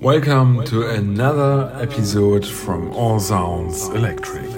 Welcome to another episode from All Sounds Electric.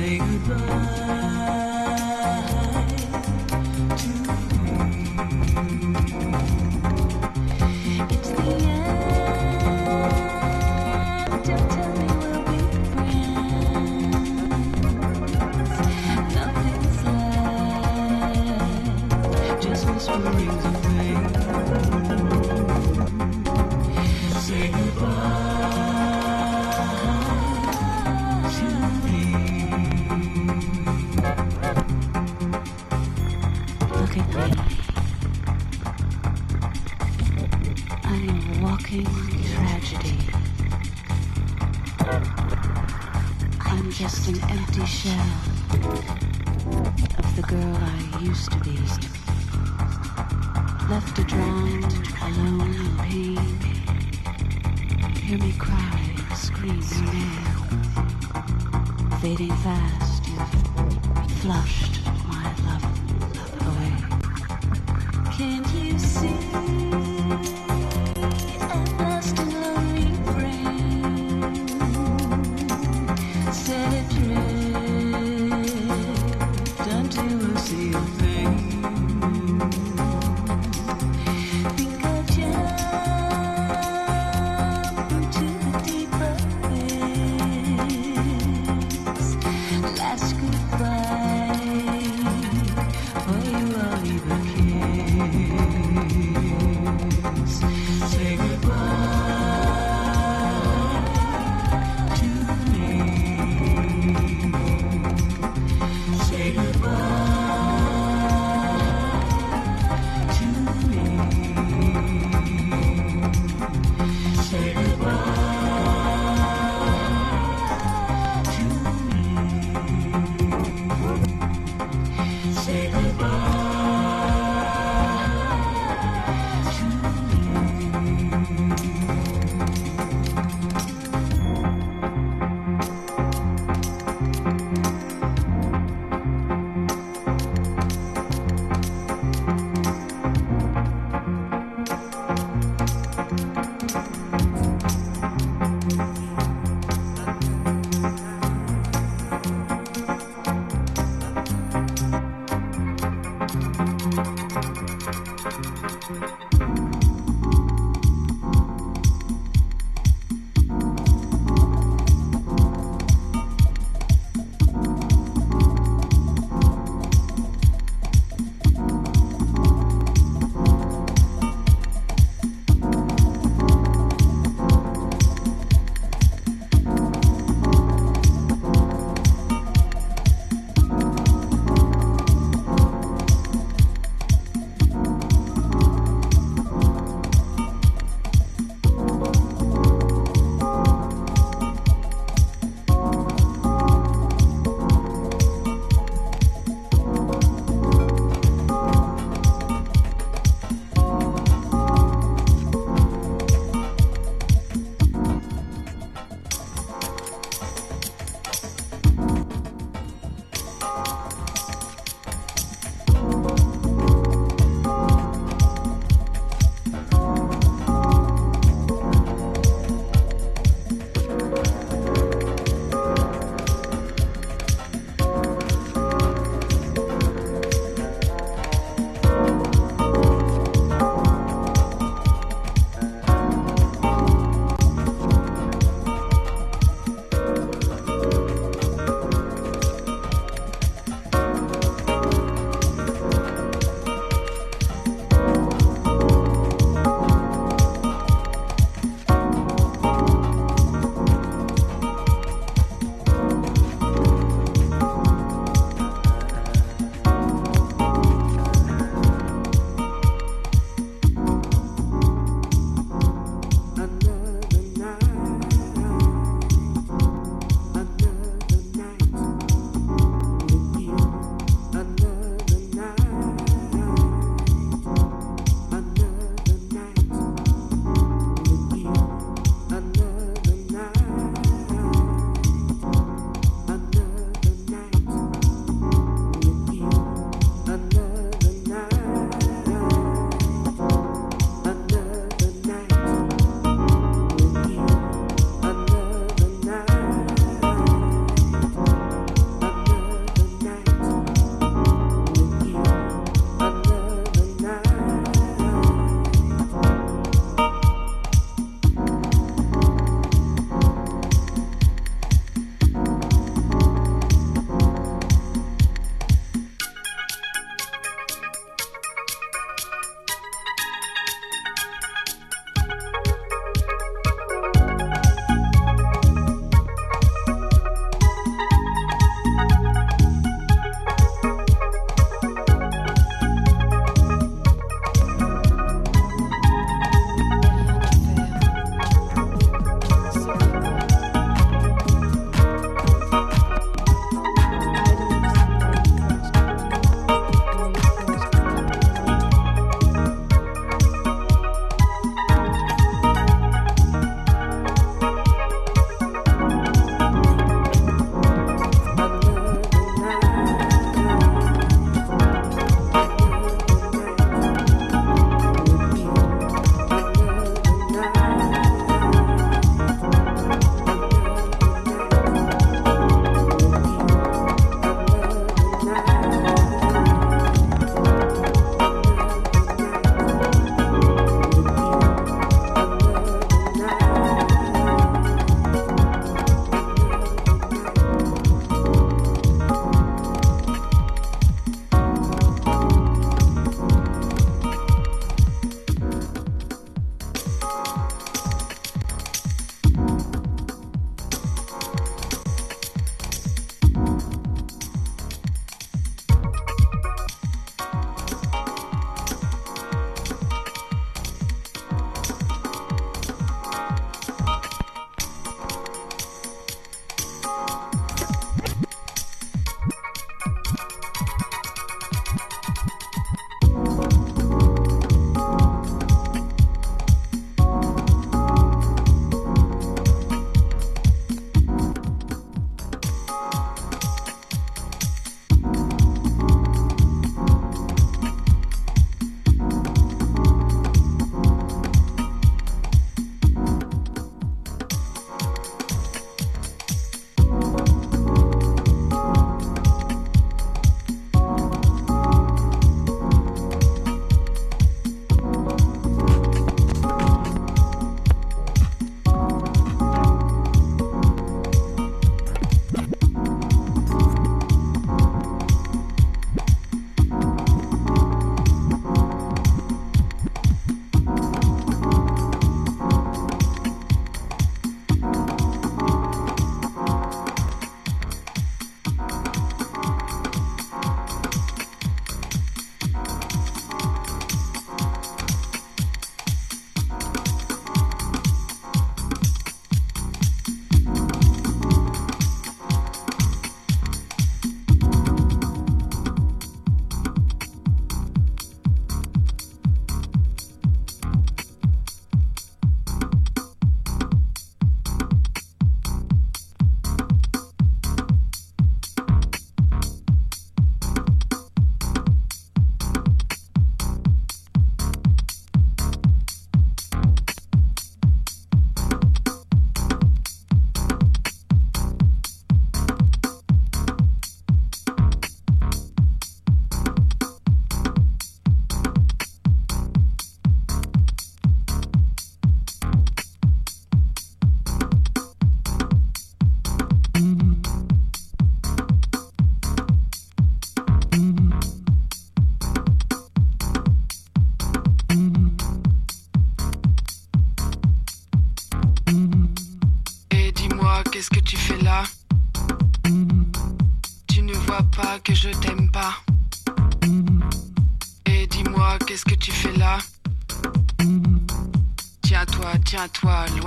say goodbye.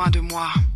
de moi.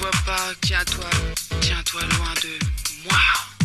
vois pas, tiens-toi, tiens-toi loin de moi.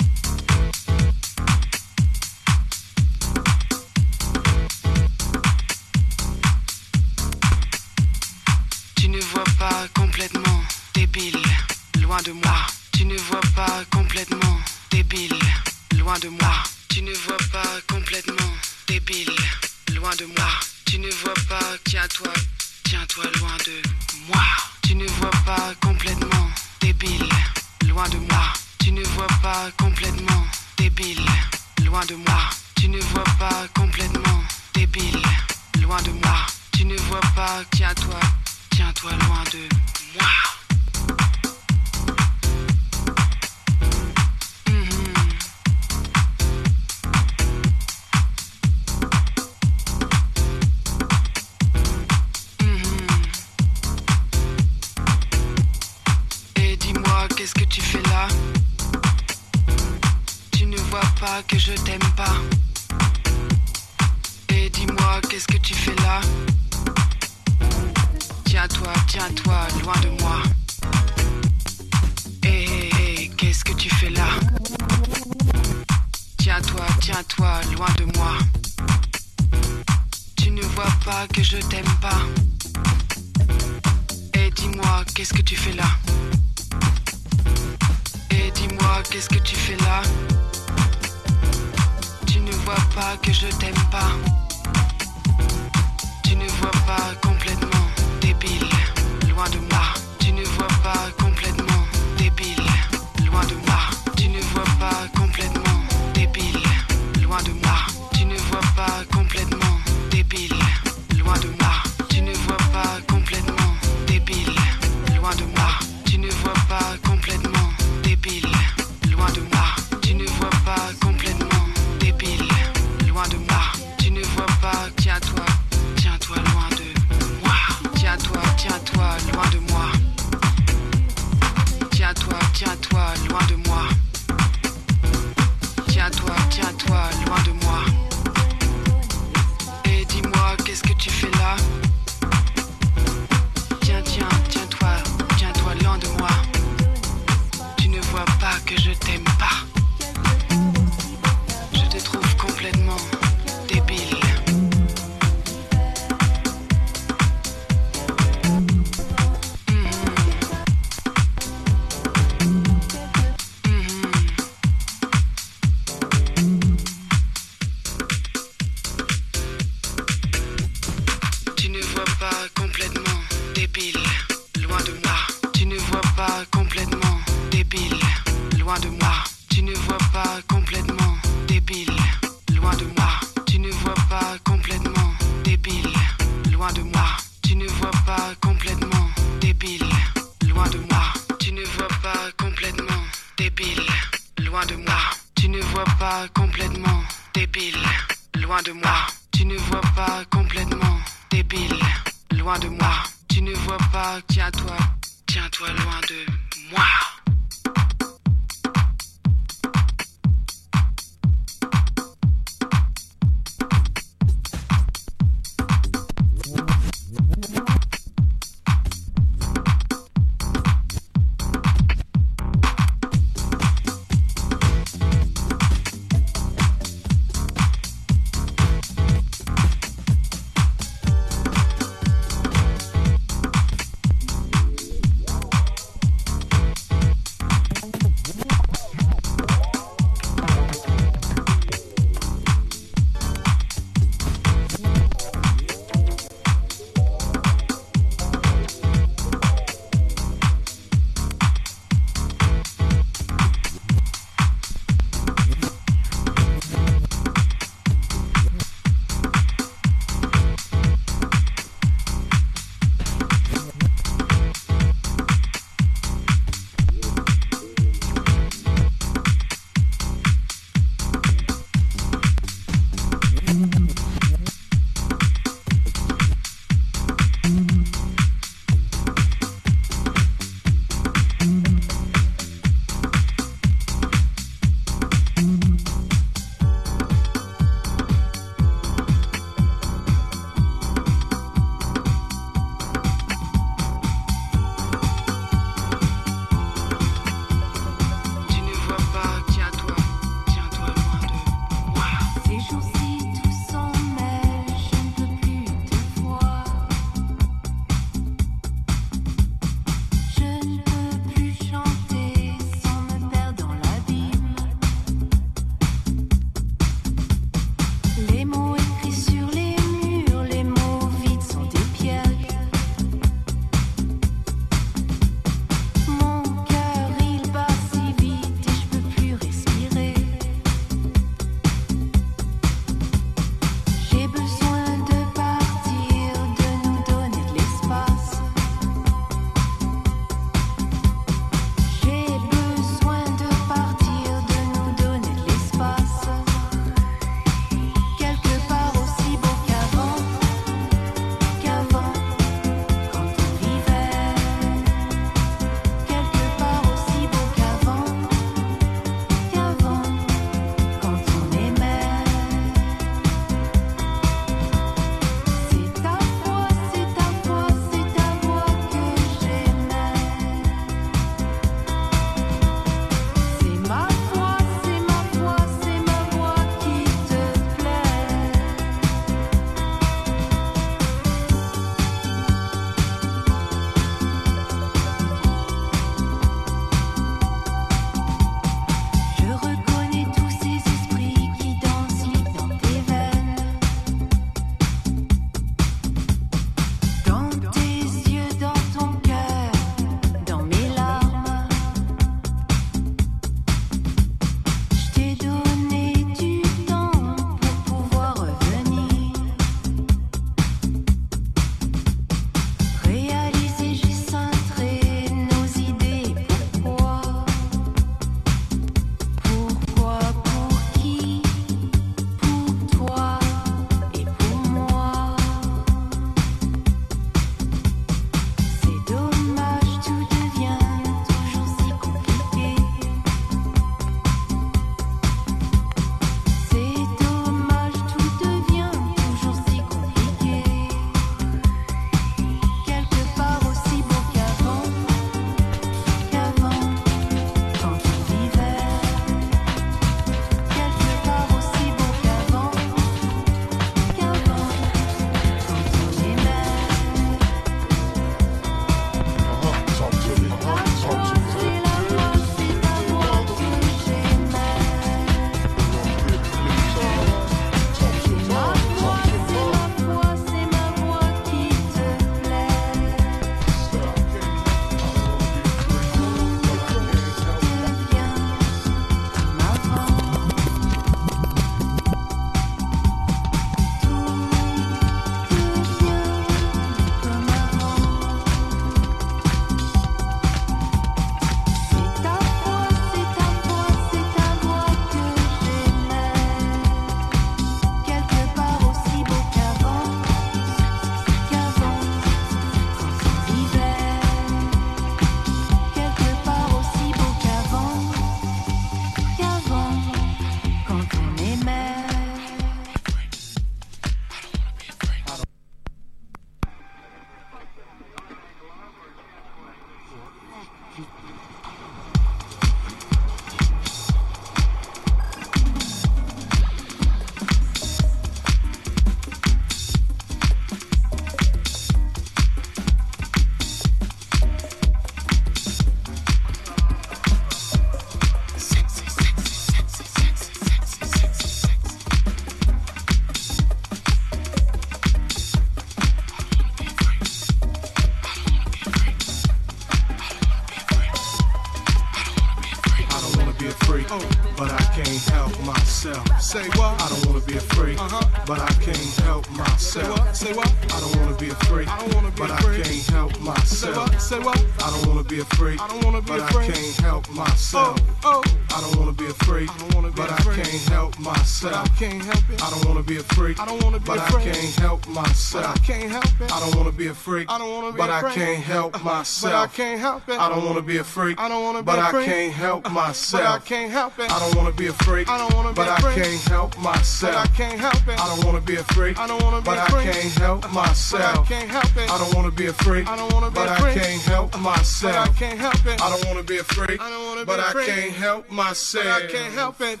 But. I can't help myself. But I can't help it. I don't wanna be a freak, I don't wanna be but a freak. I can't help myself. But I can't help it. I don't wanna be a freak, I don't wanna be but a freak. But I can't help myself. But I can't help it. I don't wanna be a freak, I don't wanna be a freak. But I can't help myself. But I can't help it. I don't wanna be a freak, I don't wanna be a freak. But I can't help myself. But I can't help it. I don't wanna be a freak, I don't wanna be a freak. But I can't help myself. But I can't help it.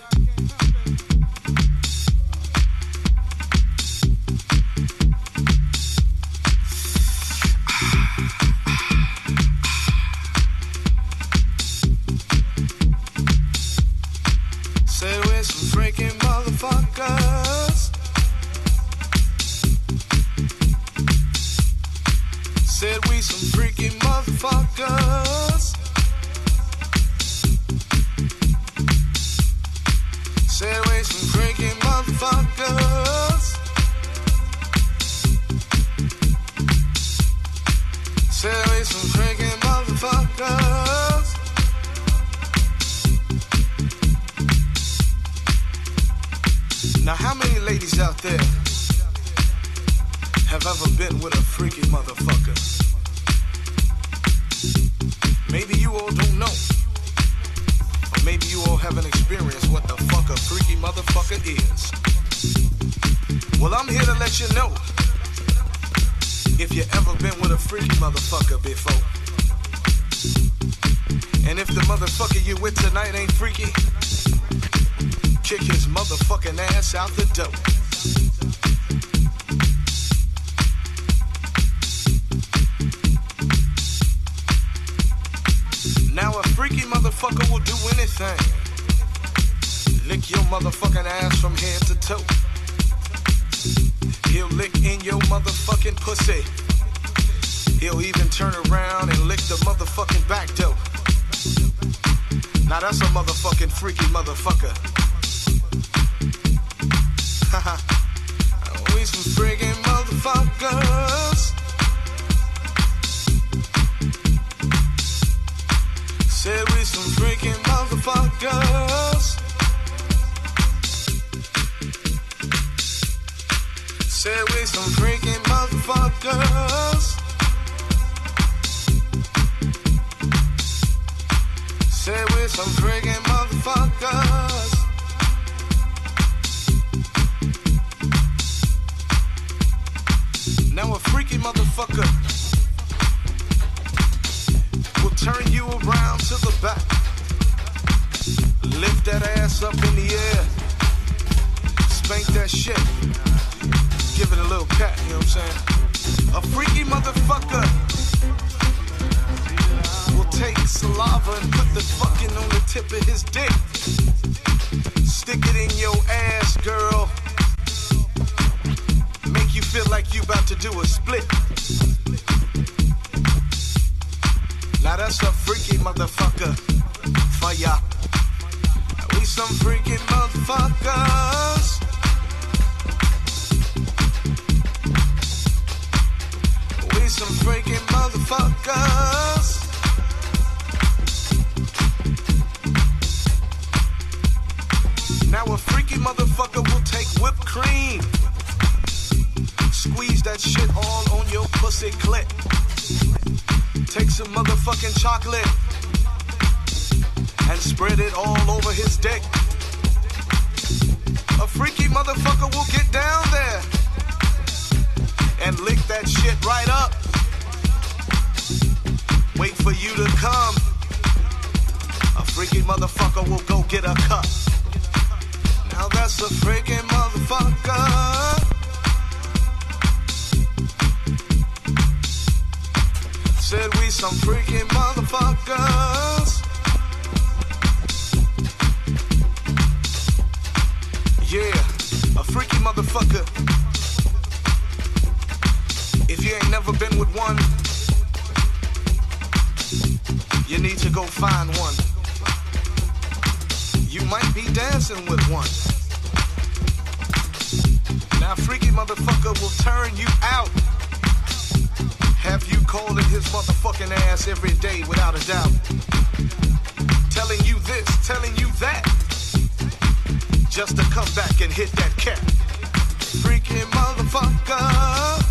Said we some freaky motherfuckers. Out there have ever been with a freaky motherfucker? Maybe you all don't know. Or maybe you all haven't experienced what the fuck a freaky motherfucker is. Well, I'm here to let you know. If you ever been with a freaky motherfucker before. And if the motherfucker you with tonight ain't freaky, kick his motherfucking ass out the door. Motherfucker will do anything. Lick your motherfucking ass from head to toe. He'll lick in your motherfucking pussy. He'll even turn around and lick the motherfucking back door. Now that's a motherfucking freaky motherfucker. Haha, we some friggin' motherfuckers. Freaking motherfuckers. Said we some freaking motherfuckers. Said we some freaking motherfuckers. Now a freaky motherfucker will turn you around to the back. Lift that ass up in the air. Spank that shit. Give it a little pat, you know what I'm saying? A freaky motherfucker will take saliva and put the fucking on the tip of his dick. Stick it in your ass, girl make you feel like you about to do a split. Now that's a freaky motherfucker for ya. We some freaky motherfuckers. We some freaky motherfuckers. Now a freaky motherfucker will take whipped cream Squeeze that shit all on your pussy clit. Take some motherfucking chocolate and spread it all over his dick. A freaky motherfucker will get down there and lick that shit right up. Wait for you to come. A freaky motherfucker will go get a cup. Now that's a freaking motherfucker. Said we some freaky motherfuckers. Yeah, a freaky motherfucker. If you ain't never been with one, you need to go find one. you might be dancing with one. Now, freaky motherfucker will turn you out. Have you calling his motherfucking ass every day without a doubt. Telling you this, telling you that. Just to come back and hit that cat. Freaky motherfucker.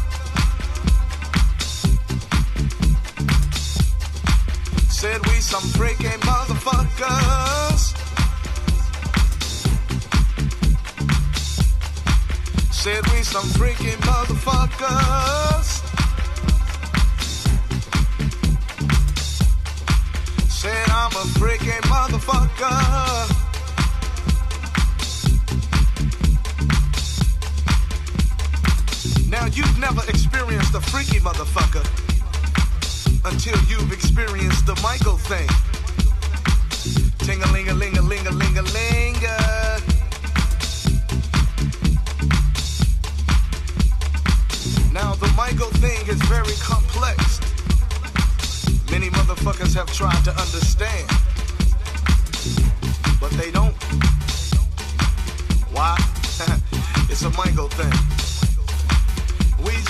Said we some freaky motherfuckers. Said we some freaky motherfuckers. Said I'm a freaky motherfucker. You've never experienced a freaky motherfucker until you've experienced the Michael thing. Ting a ling a ling a ling a ling a ling. Now the Michael thing is very complex. Many motherfuckers have tried to understand, but they don't. Why? it's a Michael thing.